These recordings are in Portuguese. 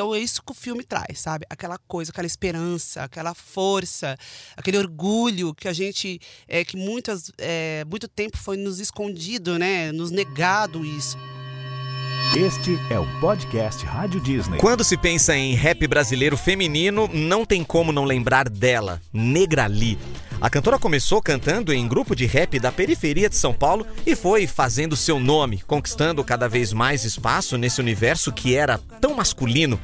Então é isso que o filme traz, sabe? Aquela coisa, aquela esperança, aquela força, aquele orgulho que a gente, é, que muitas, é, muito tempo foi nos escondido, né? Nos negado isso. Este é o podcast Rádio Disney. Quando se pensa em rap brasileiro feminino, não tem como não lembrar dela, Negrali. A cantora começou cantando em grupo de rap da periferia de São Paulo e foi fazendo seu nome, conquistando cada vez mais espaço nesse universo que era tão masculino.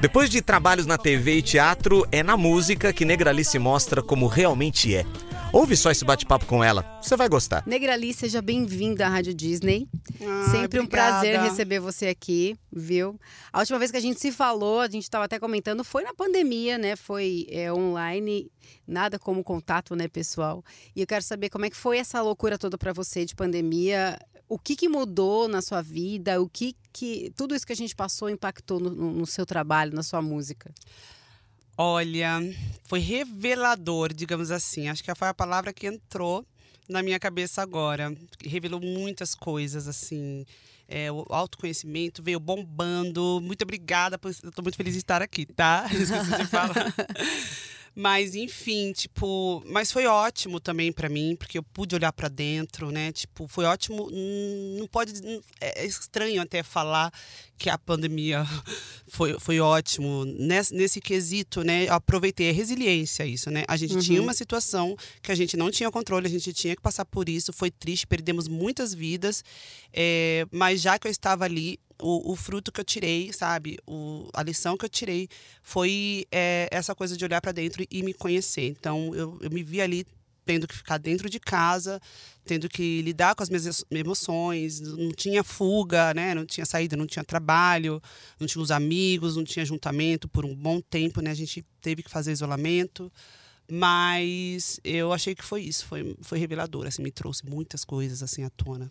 Depois de trabalhos na TV e teatro, é na música que Negrali se mostra como realmente é. Ouve só esse bate-papo com ela, você vai gostar. Negrali, seja bem-vinda à Rádio Disney. Ah, Sempre um obrigada. prazer receber você aqui, viu? A última vez que a gente se falou, a gente estava até comentando, foi na pandemia, né? Foi é, online, nada como contato, né, pessoal? E eu quero saber como é que foi essa loucura toda para você de pandemia. O que, que mudou na sua vida? O que que tudo isso que a gente passou impactou no, no- no seu trabalho, na sua música? Olha, foi revelador, digamos assim. Acho que foi a palavra que entrou na minha cabeça agora. Revelou muitas coisas, assim. É, o autoconhecimento veio bombando. Muito obrigada, por, eu tô muito feliz de estar aqui, tá? Esqueci de falar. Mas, enfim, tipo, mas foi ótimo também pra mim, porque eu pude olhar pra dentro, né? Tipo, foi ótimo. hum, Não pode. hum, É estranho até falar que a pandemia foi, foi ótimo. Nesse, nesse quesito, né? Eu aproveitei a resiliência, isso, né? A gente tinha uma situação que a gente não tinha controle, a gente tinha que passar por isso. Foi triste, perdemos muitas vidas. é, mas já que eu estava ali, o, o fruto que eu tirei, sabe? O, a lição que eu tirei foi é, essa coisa de olhar para dentro e me conhecer. Então, eu, eu me vi ali tendo que ficar dentro de casa, tendo que lidar com as minhas es- emoções, não tinha fuga, né? Não tinha saída, não tinha trabalho, não tinha os amigos, não tinha juntamento por um bom tempo, né? A gente teve que fazer isolamento. Mas eu achei que foi isso, foi, foi revelador, assim, me trouxe muitas coisas assim à tona.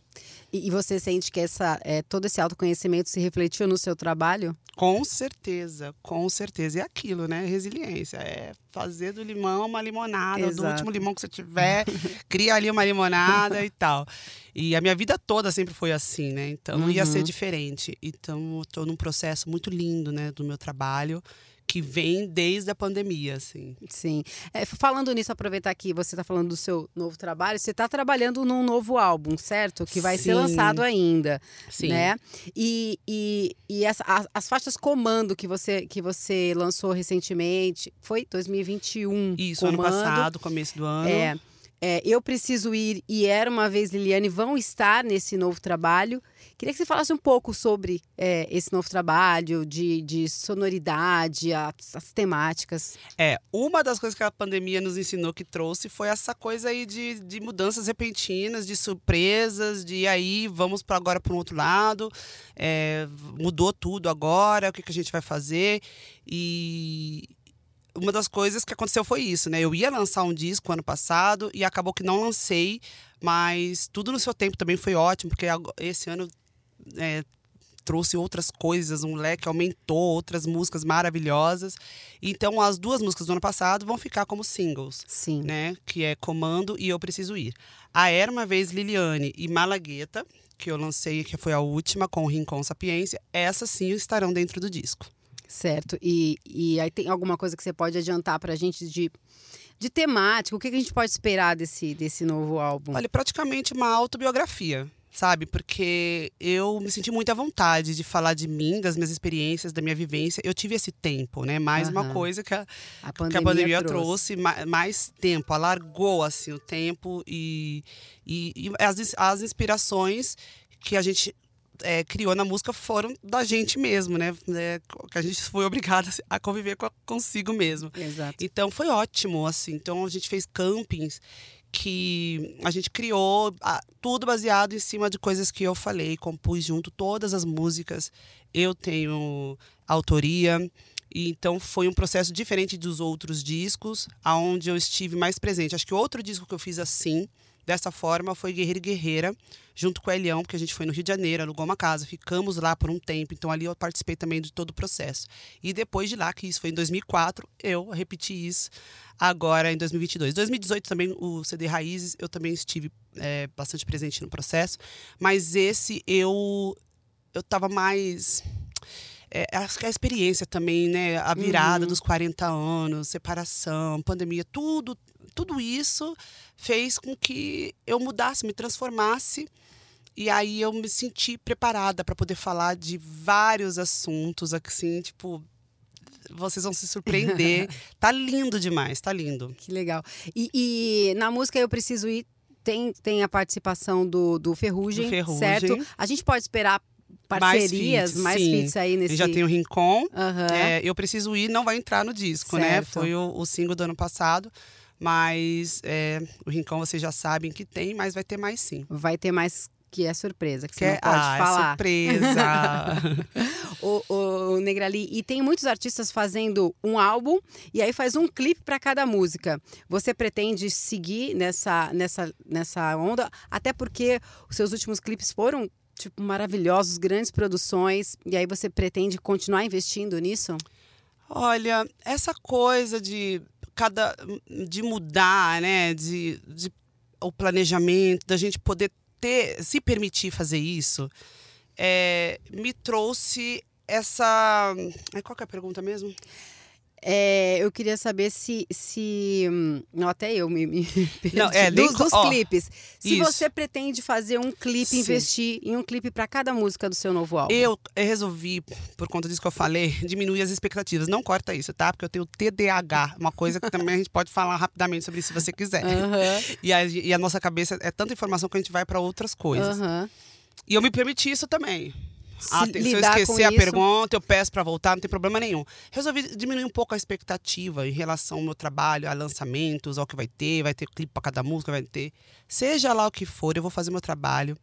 E, e você sente que essa, é, todo esse autoconhecimento se refletiu no seu trabalho? Com certeza, com certeza. E é aquilo, né? Resiliência. É fazer do limão uma limonada, do Exato. último limão que você tiver, cria ali uma limonada e tal. E a minha vida toda sempre foi assim, né? Então não ia ser Uhum. diferente. Então eu tô num processo muito lindo, né, do meu trabalho, que vem desde a pandemia, assim. Sim. É, falando nisso, aproveitar que você está falando do seu novo trabalho, você está trabalhando num novo álbum, certo? Que vai ser Sim. lançado ainda, Sim. né? E, e, e essa- as, as faixas Comando que você, que você lançou recentemente, foi 2021. Isso, ano Comando. passado, começo do ano. É, é, Eu Preciso Ir e Era Uma Vez Liliane vão estar nesse novo trabalho. Queria que você falasse um pouco sobre é, esse novo trabalho, de, de sonoridade, as, as temáticas. É, uma das coisas que a pandemia nos ensinou que trouxe foi essa coisa aí de, de mudanças repentinas, de surpresas, de aí vamos para agora para um outro lado, é, mudou tudo agora, o que, que a gente vai fazer? E uma das coisas que aconteceu foi isso, né? Eu ia lançar um disco ano passado e acabou que não lancei, mas tudo no seu tempo também foi ótimo, porque esse ano é, trouxe outras coisas, um leque aumentou, outras músicas maravilhosas. Então, as duas músicas do ano passado vão ficar como singles, Sim. né? Que é Comando e Eu Preciso Ir. A Era Uma Vez Liliane e Malagueta, que eu lancei, que foi a última, com o Rincon Sapiência, essas sim estarão dentro do disco. Certo. E, e aí tem alguma coisa que você pode adiantar pra gente de, de temática? O que, que a gente pode esperar desse, desse novo álbum? Olha, praticamente uma autobiografia, sabe? Porque eu me senti muito à vontade de falar de mim, das minhas experiências, da minha vivência. Eu tive esse tempo, né? Mais uma Aham. coisa que a, a que a pandemia trouxe ma- mais tempo, alargou assim o tempo e, e, e as, as inspirações que a gente é, criou na música foram da gente mesmo, né? É, que a gente foi obrigada a conviver com a- consigo mesmo. Exato. Então foi ótimo, assim. Então a gente fez campings que a gente criou ah, tudo baseado em cima de coisas que eu falei, compus junto todas as músicas. Eu tenho autoria. E então foi um processo diferente dos outros discos, aonde eu estive mais presente. Acho que outro disco que eu fiz assim, dessa forma, foi Guerreiro e Guerreira, junto com o Elião, porque a gente foi no Rio de Janeiro, alugou uma casa, ficamos lá por um tempo, então ali eu participei também de todo o processo. E depois de lá, que isso foi em 2004, eu repeti isso agora em 2022. 2018 também, o CD Raízes, eu também estive é, bastante presente no processo, mas esse eu eu estava mais é, acho que a experiência também, né? A virada Uhum. dos 40 anos, separação, pandemia, tudo, tudo isso fez com que eu mudasse, me transformasse. E aí eu me senti preparada para poder falar de vários assuntos, assim, tipo, vocês vão se surpreender. tá lindo demais, tá lindo. Que legal. E, e na música Eu Preciso Ir tem, tem a participação do, do Ferrugem, Do Ferrugem. certo? A gente pode esperar parcerias, mais feats aí nesse... gente já tem o Rincon, Aham. É, eu preciso ir, não vai entrar no disco, né? Certo. Foi o, o single do ano passado. Mas é, o Rincon vocês já sabem que tem, mas vai ter mais sim. Vai ter mais que é surpresa, que você Que não pode ah, é falar. surpresa. o, o Negrali. E tem muitos artistas fazendo um álbum e aí faz um clipe para cada música. Você pretende seguir nessa, nessa, nessa onda? Até porque os seus últimos clipes foram tipo maravilhosos, grandes produções. E aí você pretende continuar investindo nisso? Olha, essa coisa de cada de mudar, né, de, de o planejamento, da gente poder ter, se permitir fazer isso, é, me trouxe essa. Qual que é a pergunta mesmo? É, eu queria saber se. se hum, não, até eu me, me perdi. Não, é, dos, dos ó, clipes. Se isso. você pretende fazer um clipe, Sim. investir em um clipe para cada música do seu novo álbum. Eu resolvi, por conta disso que eu falei, diminuir as expectativas. Não corta isso, tá? Porque eu tenho TDAH, uma coisa que também a gente pode falar rapidamente sobre isso se você quiser. Aham, E, a, e a nossa cabeça é tanta informação que a gente vai para outras coisas. aham. E eu me permiti isso também. Ah, tem- se eu esquecer a isso- pergunta, eu peço para voltar, não tem problema nenhum. Resolvi diminuir um pouco a expectativa em relação ao meu trabalho, a lançamentos, ao que vai ter, vai ter clipe para cada música, vai ter. Seja lá o que for, eu vou fazer meu trabalho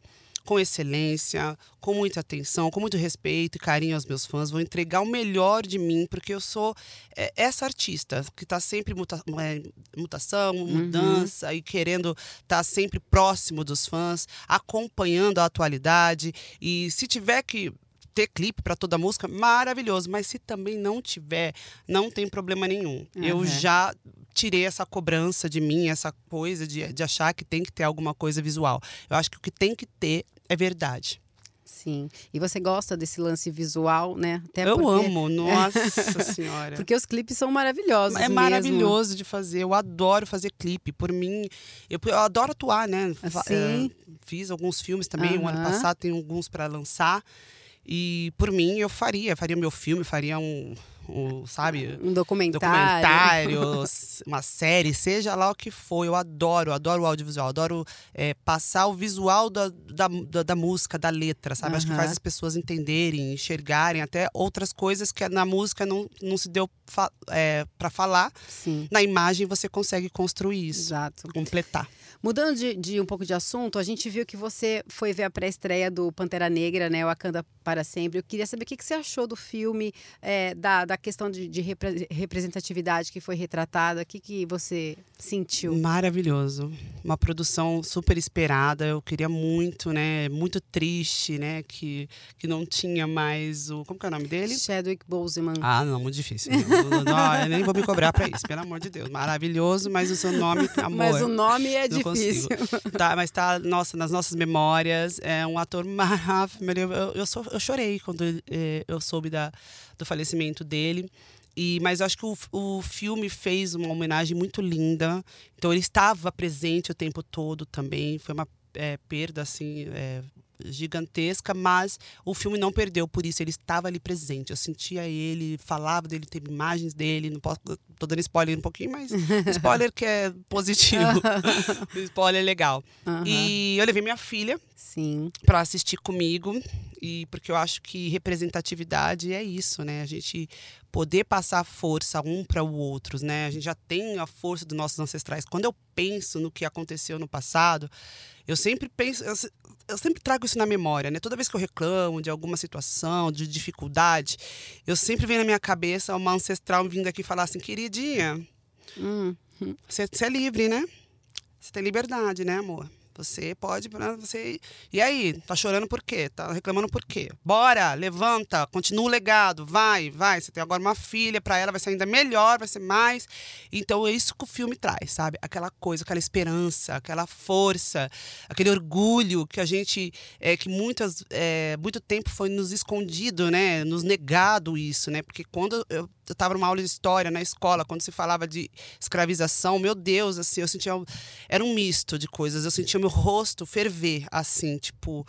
com excelência, com muita atenção, com muito respeito e carinho aos meus fãs. Vou entregar o melhor de mim, porque eu sou é, essa artista que está sempre em muta, é, mutação, mudança e querendo estar sempre próximo dos fãs, acompanhando a atualidade. E se tiver que ter clipe para toda música, maravilhoso. Mas se também não tiver, não tem problema nenhum. Eu Uhum. já tirei essa cobrança de mim, essa coisa de, de achar que tem que ter alguma coisa visual. Eu acho que o que tem que ter é verdade. Sim. E você gosta desse lance visual, né? Até eu porque, amo, nossa senhora. Porque os clipes são maravilhosos. É mesmo. maravilhoso de fazer. Eu adoro fazer clipe. Por mim, eu, eu adoro atuar, né? Sim. é, fiz alguns filmes também. O ano Aham. passado tem alguns para lançar. E por mim, eu faria. Faria meu filme, faria um, um sabe? Um documentário. documentário, uma série, seja lá o que for. Eu adoro, adoro o audiovisual, adoro é, passar o visual da, da, da, da música, da letra, sabe? Acho que faz as pessoas entenderem, enxergarem até outras coisas que na música não, não se deu fa é, para falar. Sim, Na imagem você consegue construir isso, exato. completar. Mudando de, de um pouco de assunto, a gente viu que você foi ver a pré-estreia do Pantera Negra, né? Wakanda para sempre. Eu queria saber o que, que você achou do filme, é, da, da questão de, de repre- representatividade que foi retratada. O que, que você sentiu? Maravilhoso. Uma produção super esperada. Eu queria muito, né? Muito triste, né? Que, que não tinha mais o. Como que é o nome dele? Chadwick Boseman. Ah, não, muito difícil. Não, não, eu nem vou me cobrar pra isso, pelo amor de Deus. Maravilhoso, mas o seu nome, amor. Mas o nome é difícil. consigo. Tá, mas tá, nossa, nas nossas memórias, é um ator maravilhoso. Eu, eu, eu chorei quando eh, eu soube da, do falecimento dele. E, mas eu acho que o, o filme fez uma homenagem muito linda. Então ele estava presente o tempo todo também. Foi uma eh, perda assim eh, gigantesca, mas o filme não perdeu por isso. Ele estava ali presente. Eu sentia ele, falava dele, teve imagens dele. Não posso, tô dando spoiler um pouquinho, mas spoiler que é positivo. spoiler legal. Aham. E eu levei minha filha para assistir comigo e porque eu acho que representatividade é isso, né? A gente poder passar força um para o outro, né? A gente já tem a força dos nossos ancestrais. Quando eu penso no que aconteceu no passado, eu sempre penso, eu, eu sempre trago isso na memória, né? Toda vez que eu reclamo de alguma situação, de dificuldade, eu sempre vem na minha cabeça uma ancestral vindo aqui falar assim, queridinha, Hum, você você é livre, né? Você tem liberdade, né, amor? Você pode, né, você. E aí, tá chorando por quê? Tá reclamando por quê? Bora, levanta, continua o legado, vai, vai. Você tem agora uma filha, para ela vai ser ainda melhor, vai ser mais. Então é isso que o filme traz, sabe? Aquela coisa, aquela esperança, aquela força, aquele orgulho que a gente, é, que muitas, é, muito tempo foi nos escondido, né? Nos negado isso, né? Porque quando eu eu estava numa aula de história na escola, quando se falava de escravização, meu Deus, assim, eu sentia. Era um misto de coisas. Eu sentia meu rosto ferver, assim, tipo.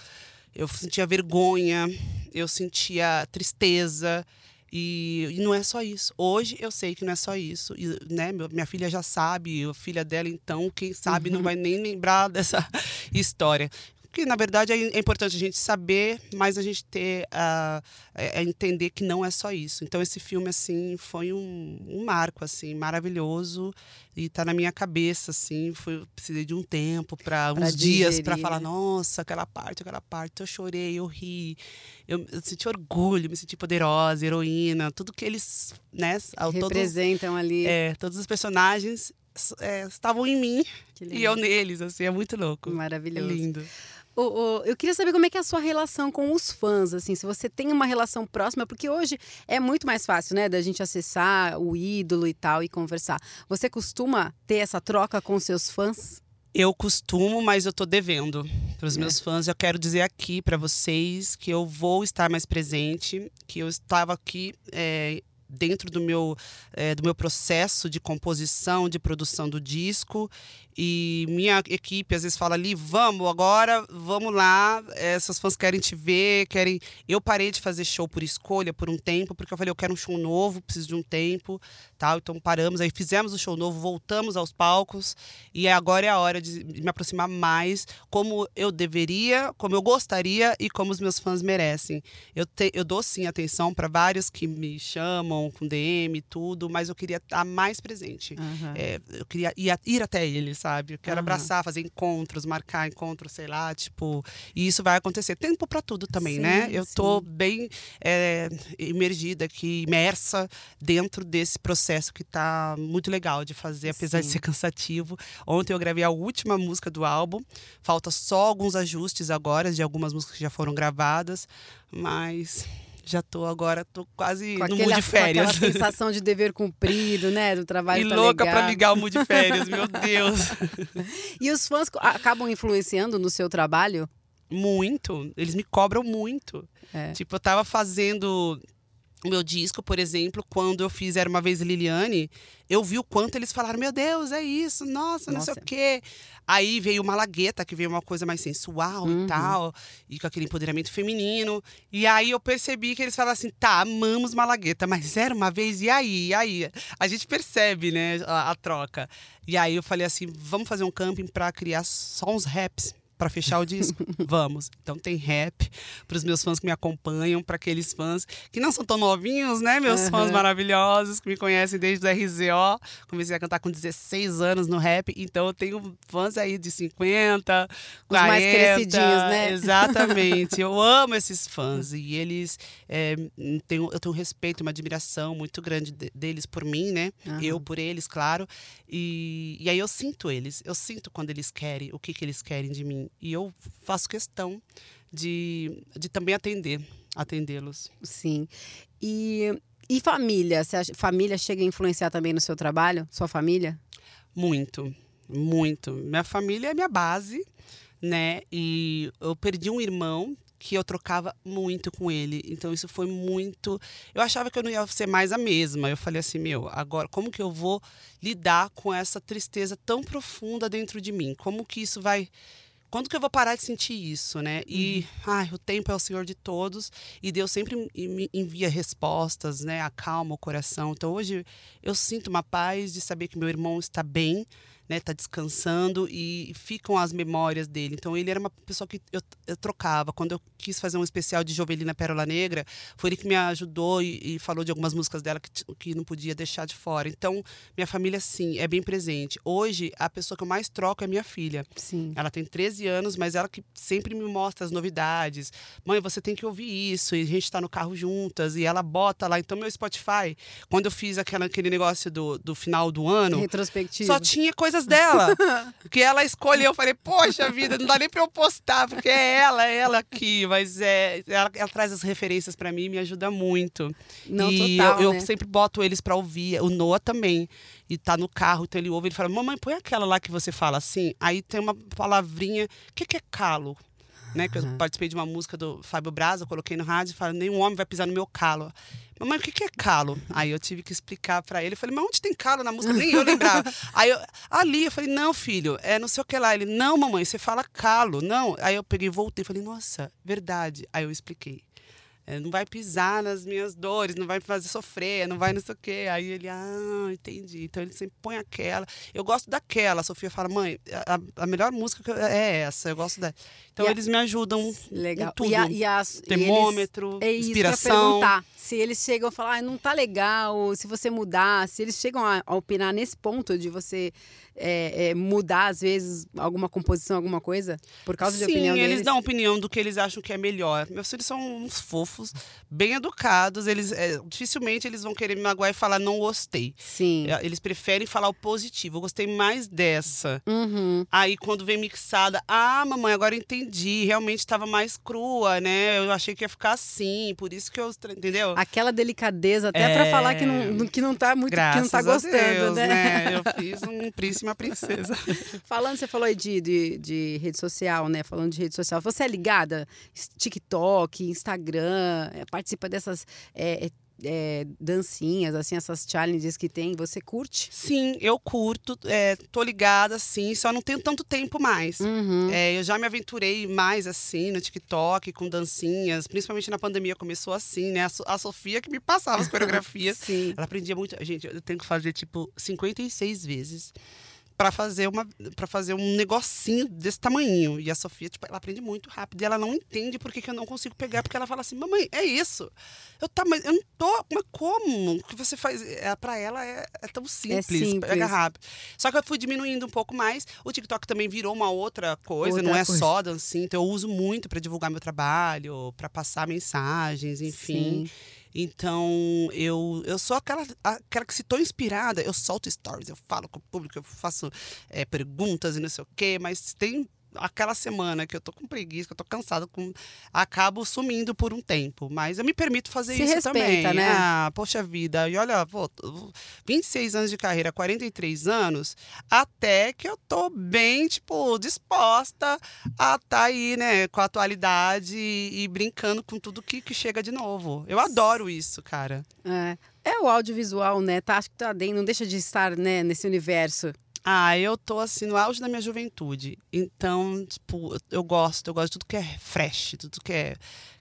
Eu sentia vergonha, eu sentia tristeza. E, e, não é só isso. Hoje eu sei que não é só isso. E, né, minha filha já sabe, a filha dela, então, quem sabe uhum. não vai nem lembrar dessa história que na verdade é, é importante a gente saber, mas a gente ter uh, é, entender que não é só isso. Então esse filme assim foi um, um marco assim maravilhoso e está na minha cabeça assim. Foi precisei de um tempo para uns digerir, dias para falar né? nossa aquela parte, aquela parte. Eu chorei, eu ri, eu, eu, senti orgulho, me senti poderosa, heroína, tudo que eles né representam ali. É, todos os personagens é, estavam em mim e eu neles, assim, é muito louco. Maravilhoso. É lindo. Eu queria saber como é que é a sua relação com os fãs, assim, se você tem uma relação próxima, porque hoje é muito mais fácil, né, da gente acessar o ídolo e tal e conversar. Você costuma ter essa troca com seus fãs? Eu costumo, mas eu tô devendo para os é. meus fãs. Eu quero dizer aqui para vocês que eu vou estar mais presente, que eu estava aqui é, dentro do meu, é, do meu processo de composição, de produção do disco. E minha equipe às vezes fala ali, vamos agora, vamos lá. Essas fãs querem te ver, querem. Eu parei de fazer show por escolha por um tempo, porque eu falei, eu quero um show novo, preciso de um tempo, tal. Então paramos, aí fizemos o show novo, voltamos aos palcos e agora é a hora de me aproximar mais, como eu deveria, como eu gostaria e como os meus fãs merecem. Eu, te, eu dou sim atenção para vários que me chamam com DM e tudo, mas eu queria estar mais presente. Uhum. É, eu queria ir, ir até eles sabe? Eu quero uhum. abraçar, fazer encontros, marcar encontros, sei lá, tipo. E isso vai acontecer. Tempo para tudo também, né? sim, né? Eu sim. tô bem é, imergida aqui, imersa dentro desse processo que tá muito legal de fazer, apesar sim. de ser cansativo. Ontem eu gravei a última música do álbum. Falta só alguns ajustes agora de algumas músicas que já foram gravadas, mas já tô agora, tô quase com no aquele, mood de férias. Com aquela sensação de dever cumprido, né? Do trabalho e tá louca legal. pra ligar o mood de férias, meu Deus. e os fãs acabam influenciando no seu trabalho? Muito. Eles me cobram muito. É. Tipo, eu tava fazendo o meu disco, por exemplo, quando eu fiz Era Uma Vez Liliane, eu vi o quanto eles falaram, meu Deus, é isso, nossa, não sei o quê. Aí veio Malagueta, que veio uma coisa mais sensual uhum. e tal, e com aquele empoderamento feminino. E aí eu percebi que eles falaram assim, tá, amamos Malagueta, mas era uma vez, e aí? E aí? A gente percebe, né, a, a troca. E aí eu falei assim, vamos fazer um camping para criar só uns raps para fechar o disco? Vamos. Então tem rap para os meus fãs que me acompanham, para aqueles fãs que não são tão novinhos, né? Meus uhum. fãs maravilhosos que me conhecem desde o RZO. Comecei a cantar com 16 anos no rap, então eu tenho fãs aí de 50, Os 40. mais crescidinhos, né? Exatamente. eu amo esses fãs e eles é, tenho, eu tenho um respeito, uma admiração muito grande de, deles por mim, né? Uhum. Eu por eles, claro. E, e aí eu sinto eles, eu sinto quando eles querem, o que, que eles querem de mim e eu faço questão de, de também atender, atendê-los. Sim. E, e família? Você acha, família chega a influenciar também no seu trabalho? Sua família? Muito, muito. Minha família é minha base, né? E eu perdi um irmão que eu trocava muito com ele. Então isso foi muito. Eu achava que eu não ia ser mais a mesma. Eu falei assim, meu, agora como que eu vou lidar com essa tristeza tão profunda dentro de mim? Como que isso vai quando que eu vou parar de sentir isso, né? E, uhum. ai, o tempo é o Senhor de todos e Deus sempre me envia respostas, né? Acalma o coração. Então hoje eu sinto uma paz de saber que meu irmão está bem, né, tá descansando e ficam as memórias dele. Então ele era uma pessoa que eu, eu trocava. Quando eu quis fazer um especial de Jovelina Pérola Negra, foi ele que me ajudou e, e, falou de algumas músicas dela que, que não podia deixar de fora. Então minha família, sim, é bem presente. Hoje, a pessoa que eu mais troco é minha filha. Sim. Ela tem 13 anos, mas ela que sempre me mostra as novidades. Mãe, você tem que ouvir isso. E a gente está no carro juntas e ela bota lá. Então meu Spotify, quando eu fiz aquela, aquele negócio do, do final do ano, Retrospectiva. só tinha coisa coisas dela. que ela escolheu. Eu falei, poxa vida, não dá nem pra eu postar, porque é ela, é ela aqui. Mas é, ela, ela traz as referências para mim e me ajuda muito. Não, e total, eu, né? eu sempre boto eles pra ouvir. O Noah também. E tá no carro, então ele ouve, ele fala, mamãe, põe aquela lá que você fala assim. Aí tem uma palavrinha. O que, que é calo? Né, que eu participei de uma música do Fábio Braza, eu coloquei no rádio e falei, nenhum homem vai pisar no meu calo. Mamãe, o que, que é calo? Aí eu tive que explicar pra ele. Eu falei, mas onde tem calo na música? Nem eu lembrava. Aí eu, ali, eu falei, não, filho, é não sei o que lá. Ele, não, mamãe, você fala calo. Não. Aí eu peguei e voltei. Falei, nossa, verdade. Aí eu expliquei. É, não vai pisar nas minhas dores, não vai me fazer sofrer, não vai não sei o quê. Aí ele, ah, entendi. Então ele sempre põe aquela. Eu gosto daquela. A Sofia fala, mãe, a, a melhor música é essa, eu gosto da. Então E a- eles me ajudam Legal. em tudo. E, a, e as, e Termômetro, eles, é inspiração. Perguntar. Se eles chegam a falar, ah, não tá legal, se você mudar, se eles chegam a, a opinar nesse ponto de você é, é, mudar, às vezes, alguma composição, alguma coisa, por causa de Sim, opinião eles deles. dão opinião do que eles acham que é melhor. Meus filhos são uns fofos, bem educados. Eles é, dificilmente eles vão querer me magoar e falar não gostei. Sim. É, Eles preferem falar o positivo. Eu gostei mais dessa. Uhum. Aí quando vem mixada, ah, mamãe, agora entendi. Realmente estava mais crua, né? Eu achei que ia ficar assim, por isso que eu, entendeu? Aquela delicadeza, até pra É. falar que não, que não tá muito, que não Graças tá gostando, Deus, né? Eu fiz um príncipe uma princesa. Falando, você falou aí de, de, de rede social, né? Falando de rede social. Você é ligada? TikTok, Instagram, é, participa dessas é, é, dancinhas, assim, essas challenges que tem. Você curte? Sim, eu curto, é, tô ligada, sim, só não tenho tanto tempo mais. Uhum. É, eu já me aventurei mais assim no TikTok, com dancinhas, principalmente na pandemia começou assim, né? A, So- a Sofia que me passava as coreografias. Sim. Ela aprendia muito. Gente, eu tenho que fazer tipo 56 vezes para fazer uma para fazer um negocinho desse tamanho. E a Sofia, tipo, ela aprende muito rápido e ela não entende por que, que eu não consigo pegar, porque ela fala assim: "Mamãe, é isso". Eu tá, mas eu não tô, mas como? O que você faz? É, para ela é, é tão simples, simples. pega rápido. Só que eu fui diminuindo um pouco mais. O TikTok também virou uma outra coisa, não Outra é coisa. só dancinha. Então eu uso muito para divulgar meu trabalho, para passar mensagens, enfim. Sim. Então, eu, eu sou aquela, aquela que se tô inspirada, eu solto stories, eu falo com o público, eu faço é, perguntas e não sei o quê, mas tem aquela semana que eu tô com preguiça, que eu tô cansada, com, acabo sumindo por um tempo. Mas eu me permito fazer Se isso respeita, também. né? Ah, poxa vida. E olha, pô, 26 anos de carreira, 43 anos, até que eu tô bem, tipo, disposta a estar aí, né, com a atualidade e, e brincando com tudo que, que chega de novo. Eu adoro isso, cara. É. É o audiovisual, né? Tá, acho que tá dentro, não deixa de estar né, nesse universo. Ah, eu tô assim no auge da minha juventude. Então, tipo, eu- gosto, eu gosto de tudo que é fresh, tudo que é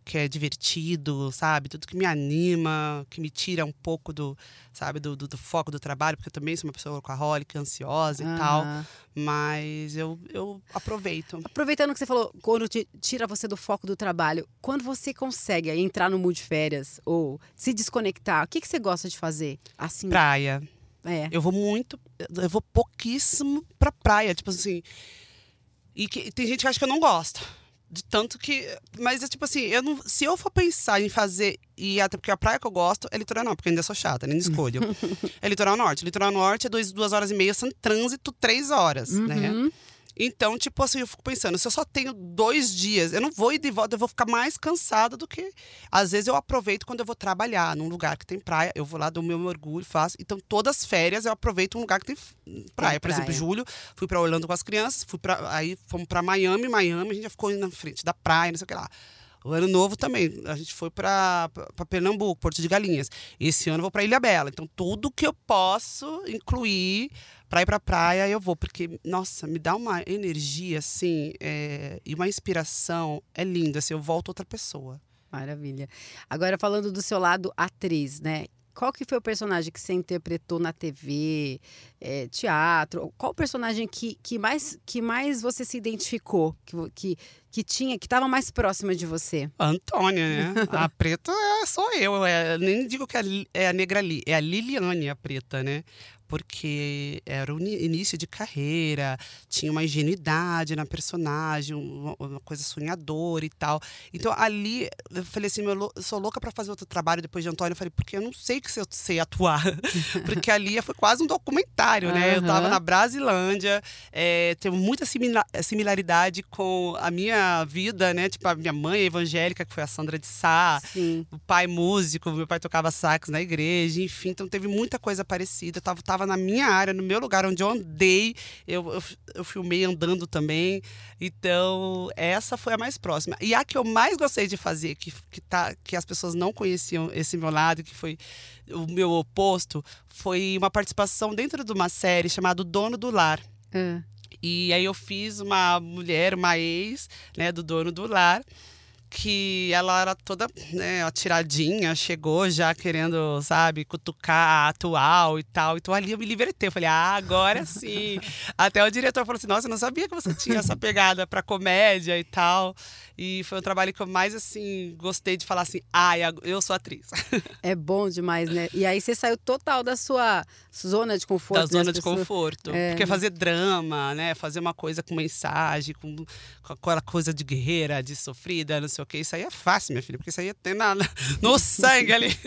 que é divertido, sabe? Tudo que me anima, que me tira um pouco do, sabe, do, do, do foco do trabalho, porque eu também sou uma pessoa workaholic, ansiosa e tal, mas eu, eu aproveito. Aproveitando que você falou, quando te- tira você do foco do trabalho, quando você consegue entrar no mood férias ou se desconectar, o que, que você gosta de fazer? Assim, Praia. É. Eu vou muito, eu vou pouquíssimo pra praia, tipo assim. E que, tem gente que acha que eu não gosto. De tanto que. Mas é tipo assim, eu não, se eu for pensar em fazer. E até porque a praia que eu gosto é litoral norte, porque eu ainda sou chata, nem escolho. é litoral norte. Litoral norte é dois, duas horas e meia, sem trânsito, três horas, né? Então, tipo assim, eu fico pensando, se eu só tenho dois dias, eu não vou ir de volta, eu vou ficar mais cansada do que. Às vezes eu aproveito quando eu vou trabalhar num lugar que tem praia, eu vou lá, dou meu orgulho, faço. Então, todas as férias eu aproveito um lugar que tem f- praia. Por exemplo, praia. julho, fui pra Orlando com as crianças, fui para aí fomos pra Miami, Miami, a gente já ficou na frente da praia, não sei o que lá. O ano novo também, a gente foi pra Pernambuco, Porto de Galinhas. Esse ano eu vou pra Ilha Bela. Então, tudo que eu posso incluir pra ir pra praia, eu vou. Porque, nossa, me dá uma energia, assim, é, e uma inspiração. É lindo, assim, eu volto outra pessoa. Maravilha. Agora, falando do seu lado atriz, né? Qual que foi o personagem que você interpretou na TV, é, teatro? Qual o personagem que, que, mais, que mais você se identificou? Que, que, que tinha, que estava mais próxima de você? Antônia, né? A preta é- sou eu. É, nem digo que é é a negra ali, é a Liliane a preta, né? Porque era o início de carreira, tinha uma ingenuidade na personagem, uma, coisa sonhadora e tal. Então ali eu falei assim: eu sou louca para fazer outro trabalho depois de Antônia. Eu falei, porque eu não sei que se eu sei atuar. porque ali foi quase um documentário, né? Eu tava Aham. na Brasilândia, é, tem muita simila- similaridade com a minha vida, né? Tipo, a minha mãe evangélica, que foi a Sandra de Sá, Sim. o pai músico, meu pai tocava sax na igreja, enfim, então teve muita coisa parecida. Eu tava, tava na minha área, no meu lugar onde eu andei, eu, eu, eu filmei andando também. Então, essa foi a mais próxima. E a que eu mais gostei de fazer, que, que, tá, que as pessoas não conheciam esse meu lado, que foi o meu oposto, foi uma participação dentro de uma série chamada O Dono do Lar. Ah, E aí eu fiz uma mulher, uma ex, né, do dono do lar, que ela era toda né, atiradinha, chegou já querendo, sabe, cutucar atual e tal. Então ali eu me libertei. Eu falei, ah, agora sim. Até o diretor falou assim: nossa, eu não sabia que você tinha essa pegada pra comédia e tal. E foi um trabalho que eu mais, assim, gostei de falar assim: ai, eu sou atriz. é bom demais, né? E aí você saiu total da sua zona de conforto. da né? zona de pessoas- conforto. É. Porque fazer drama, né? Fazer uma coisa com mensagem, com, com aquela coisa de guerreira, de sofrida, não sei o quê. Isso aí é fácil, minha filha, porque isso aí tem na, na- no sangue ali.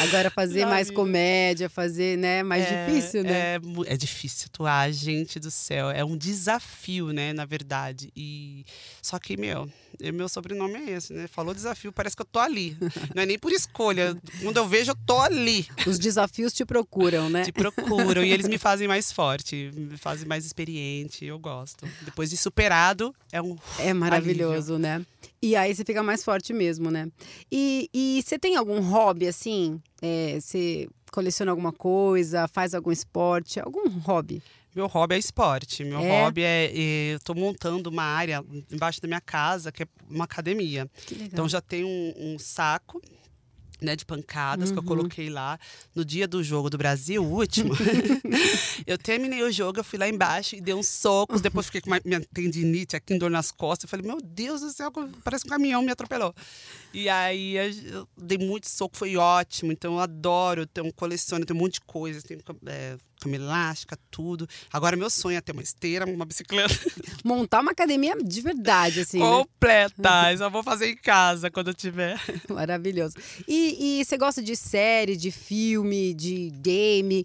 Agora fazer Na mais comédia, fazer, né? Mais É, difícil, né? É, é difícil atuar, gente do céu. É um desafio, né, na verdade. E só que, meu, meu sobrenome é esse, né? Falou desafio, parece que eu tô ali. Não é nem por escolha. Quando eu vejo, eu tô ali. Os desafios te procuram, né? Te procuram e eles me fazem mais forte, me fazem mais experiente. Eu gosto. Depois de superado, é um. É maravilhoso, né? E aí você fica mais forte mesmo, né? E, e você tem algum hobby, assim? É, você coleciona alguma coisa, faz algum esporte? Algum hobby? Meu hobby é esporte. Meu É? hobby é, é. Eu tô montando uma área embaixo da minha casa, que é uma academia. Então já tem um, um saco. Né, de pancadas que eu Uhum. coloquei lá no dia do jogo do Brasil, o último. eu terminei o jogo, eu fui lá embaixo e dei uns socos. Depois fiquei com uma, minha tendinite aqui, dor nas costas. Eu falei, meu Deus do céu, parece um caminhão me atropelou. E aí eu dei muito soco, foi ótimo. Então eu adoro, eu tenho um coleciono, eu tenho um monte de coisas. Tenho é, cama elástica, tudo. Agora meu sonho é ter uma esteira, uma bicicleta Montar uma academia de verdade, assim, né? completa. Eu só vou fazer em casa quando eu tiver. Maravilhoso. E, e você gosta de série, de filme, de game?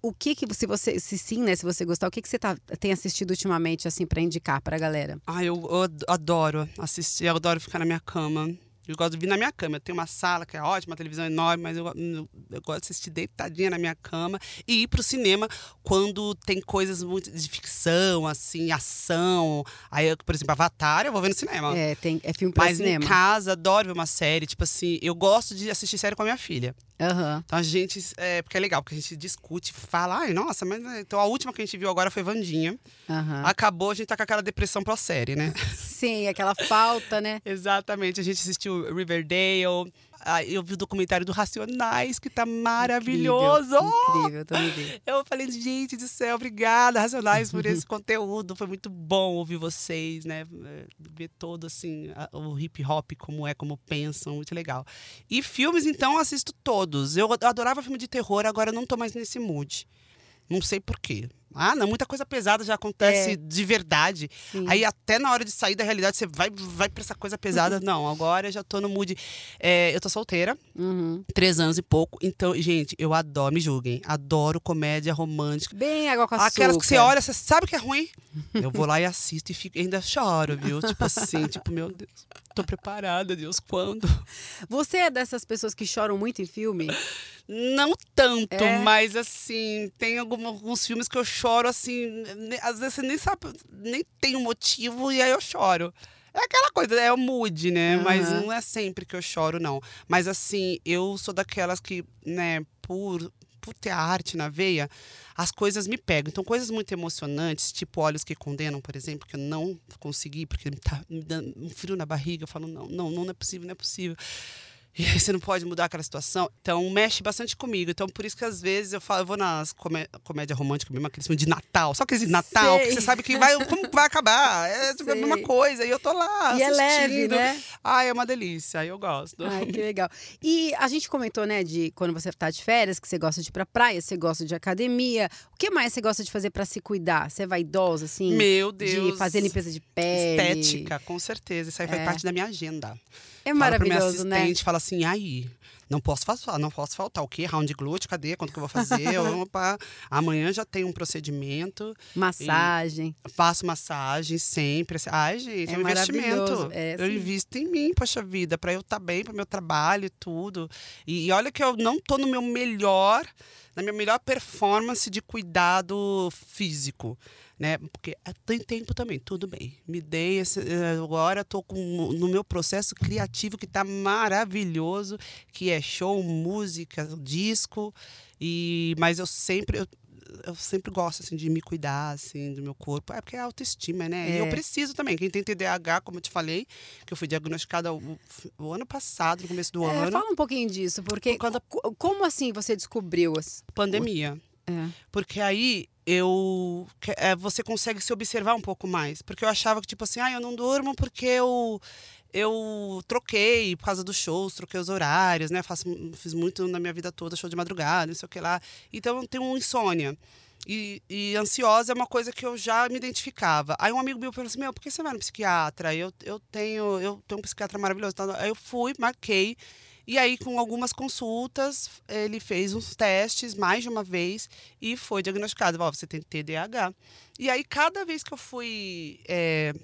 O que que, se você, se sim, né, se você gostar, o que que você tá, tem assistido ultimamente, assim, pra indicar pra galera? Ai, eu, eu ad- adoro assistir, eu adoro ficar na minha cama. Eu gosto de vir na minha cama. Eu tenho uma sala que é ótima, uma televisão enorme, mas eu, eu, eu gosto de assistir deitadinha na minha cama e ir pro cinema quando tem coisas muito de ficção, assim, ação. Aí, eu, por exemplo, Avatar, eu vou ver no cinema. É, tem, é filme pra Mas cinema. em casa, adoro ver uma série. Tipo assim, eu gosto de assistir série com a minha filha. Aham. Então a gente. É, porque é legal, porque a gente discute, fala, ai, nossa, mas. é, Então a última que a gente viu agora foi Vandinha. aham. Acabou, a gente tá com aquela depressão pós-série, né? Sim, aquela falta, né? Exatamente. A gente assistiu Riverdale. Ah, Eu vi o documentário do Racionais, que tá maravilhoso. Incrível, vi. Eu falei, gente do céu, obrigada, Racionais, por esse conteúdo. Foi muito bom ouvir vocês, né? É, Ver todo, assim, o hip hop, como é, como pensam, muito legal. E filmes, então, assisto todos. Eu adorava filme de terror, agora não tô mais nesse mood. Não sei por quê. Ah, não, muita coisa pesada já acontece É. de verdade. Sim. Aí até na hora de sair da realidade, você vai, vai pra essa coisa pesada. Não, agora eu já tô no mood. É, eu tô solteira, Uhum. três anos e pouco. Então, gente, eu adoro, me julguem. Adoro comédia romântica. Bem água com açúcar. Aquelas que você olha, você sabe que é ruim. Eu vou lá e assisto e fico, ainda choro, viu? Tipo assim, tipo, meu Deus, tô preparada, Deus, quando? Você é dessas pessoas que choram muito em filme? Não tanto, É? mas assim, tem alguns filmes que eu choro assim, às vezes você nem sabe, nem tem um motivo e aí eu choro. É aquela coisa, é o mood, né? Mas Aham. não é sempre que eu choro, não. Mas assim, eu sou daquelas que, né, por, por ter a arte na veia, as coisas me pegam. Então, coisas muito emocionantes, tipo Olhos que Condenam, por exemplo, que eu não consegui, porque tá me dando um frio na barriga. Eu falo, não, não, não é possível, não é possível. E aí você não pode mudar aquela situação. Então mexe bastante comigo. Então por isso que às vezes eu falo, eu vou nas comé comédia romântica mesmo, aquele filme de Natal. Só aquele de Natal, que você sabe que vai, como vai acabar. É a Sei. mesma coisa. E eu tô lá. E é leve, assistindo. né? Ai, é uma delícia. Eu gosto. Ai, que legal. E a gente comentou, né, de quando você tá de férias, que você gosta de ir pra praia, você gosta de academia. O que mais você gosta de fazer pra se cuidar? Você é vaidosa, assim? Meu Deus. De fazer limpeza de pele. Estética, com certeza. Isso aí faz É. parte da minha agenda. É Falo pro meu maravilhoso, né? assistente, fala assim, aí, não posso faltar, não posso faltar. O quê? Round glúteo, cadê? Quanto que eu vou fazer? Opa, amanhã já tem um procedimento, Massagem. faço massagem sempre. assim. Ai, gente, É é, um investimento. é, eu invisto em mim, poxa vida, para eu estar bem, para meu trabalho e tudo. E, e olha que eu não tô no meu melhor, na minha melhor performance de cuidado físico. Né? Porque é, tem tempo também, tudo bem. Me dei esse, eh, agora estou no meu processo criativo que está maravilhoso, que é show, música, disco. E mas eu sempre eu, eu sempre gosto assim de me cuidar assim do meu corpo. É porque é autoestima, né? E eu É. preciso também. Quem tem TDAH, como eu te falei, que eu fui diagnosticada o, o ano passado, no começo do É, ano, fala um pouquinho disso, porque Por causa- como assim você descobriu? as- pandemia. É. Porque aí eu é, você consegue se observar um pouco mais. Porque eu achava que, tipo assim, ah, eu não durmo porque eu, eu troquei por causa dos shows, troquei os horários, né? Faço, fiz muito na minha vida toda, show de madrugada, não sei o que lá. Então eu tenho insônia. E, e ansiosa é uma coisa que eu já me identificava. Aí um amigo meu falou assim: Meu, por que você vai no psiquiatra? Eu, eu, tenho, eu tenho um psiquiatra maravilhoso. Aí eu fui, marquei. E aí, com algumas consultas, ele fez uns testes mais de uma vez e foi diagnosticado. Ó, você tem TDAH. E aí, cada vez que eu fui é,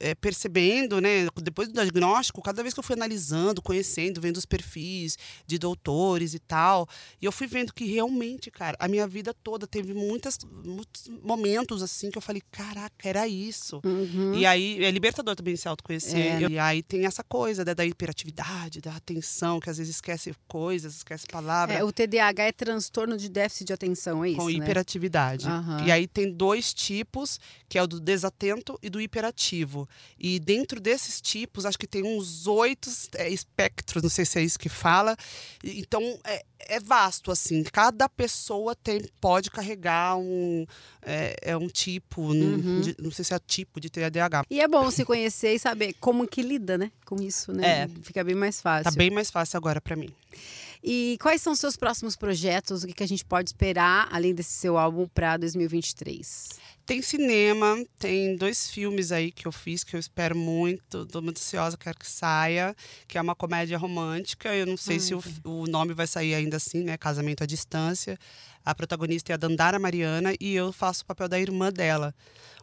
é, percebendo, né, depois do diagnóstico, cada vez que eu fui analisando, conhecendo, vendo os perfis de doutores e tal, e eu fui vendo que realmente, cara, a minha vida toda teve muitas, muitos momentos assim que eu falei, caraca, era isso. Uhum. E aí é libertador também se autoconhecer. É. E aí tem essa coisa né, da hiperatividade, da atenção, que às vezes esquece coisas, esquece palavras. É, o TDAH é transtorno de déficit de atenção, é isso, com né? hiperatividade. Aham. E aí tem dois tipos, que é o do desatento e do hiperativo. E dentro desses tipos, acho que tem uns oito é, espectros, não sei se é isso que fala. Então é, é vasto, assim. Cada pessoa tem, pode carregar um, é, é um tipo, não- Uhum. de- não sei se é tipo de TDAH. E é bom se conhecer e saber como que lida, né? Com isso, né? É. Fica bem mais fácil. Tá bem mais fácil agora para mim. E quais são os seus próximos projetos? O que, que a gente pode esperar, além desse seu álbum, para 2023? Tem cinema, tem dois filmes aí que eu fiz que eu espero muito, tô muito ansiosa, quero que saia, que é uma comédia romântica. Eu não sei Ai, se o, o nome vai sair ainda assim, né? Casamento à Distância. A protagonista é a Dandara Mariana e eu faço o papel da irmã dela.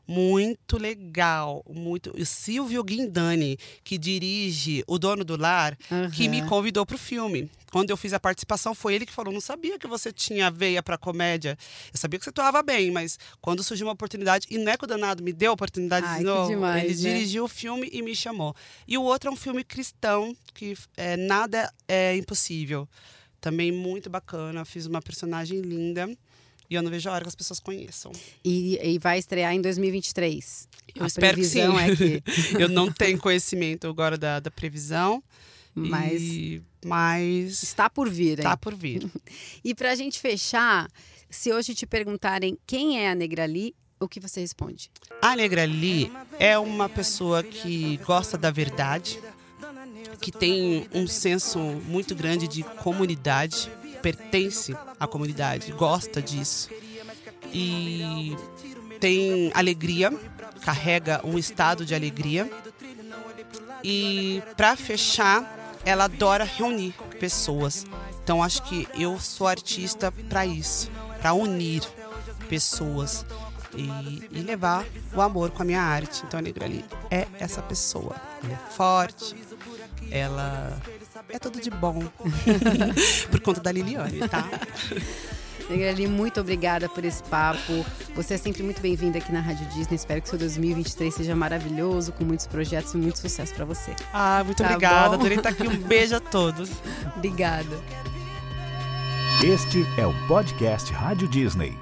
Muito legal, muito. O Silvio Guindani, que dirige O Dono do Lar, que me convidou para o filme. Quando eu fiz a participação, foi ele que falou: não sabia que você tinha veia para comédia. Eu sabia que você atuava bem, mas quando surgiu uma oportunidade, e não é que o danado me deu a oportunidade Ai, de novo, demais, ele né? dirigiu o filme e me chamou. E o outro é um filme cristão, que é Nada é Impossível. Também muito bacana, fiz uma personagem linda. E eu não vejo a hora que as pessoas conheçam. E, e vai estrear em 2023. Eu a espero que sim. previsão é que. eu não tenho conhecimento agora da, da previsão. Mas e- mas está por vir, hein? tá por vir. E pra gente fechar, se hoje te perguntarem quem é a Negrali, o que você responde? A Negra Lee é uma pessoa que gosta da verdade, que tem um senso muito grande de comunidade, pertence à comunidade, gosta disso. E tem alegria, carrega um estado de alegria. E para fechar, ela adora reunir pessoas. Então acho que eu sou artista para isso, para unir pessoas e, e levar o amor com a minha arte. Então a Negra ali é essa pessoa. Ela é forte, ela é tudo de bom. Por conta da Liliane, tá? Negrali, muito obrigada por esse papo. Você é sempre muito bem-vinda aqui na Rádio Disney. Espero que seu 2023 seja maravilhoso, com muitos projetos e muito sucesso pra você. Ah, muito Tá obrigada. bom. Adorei estar aqui. Um beijo a todos. Obrigada. Este é o podcast Rádio Disney.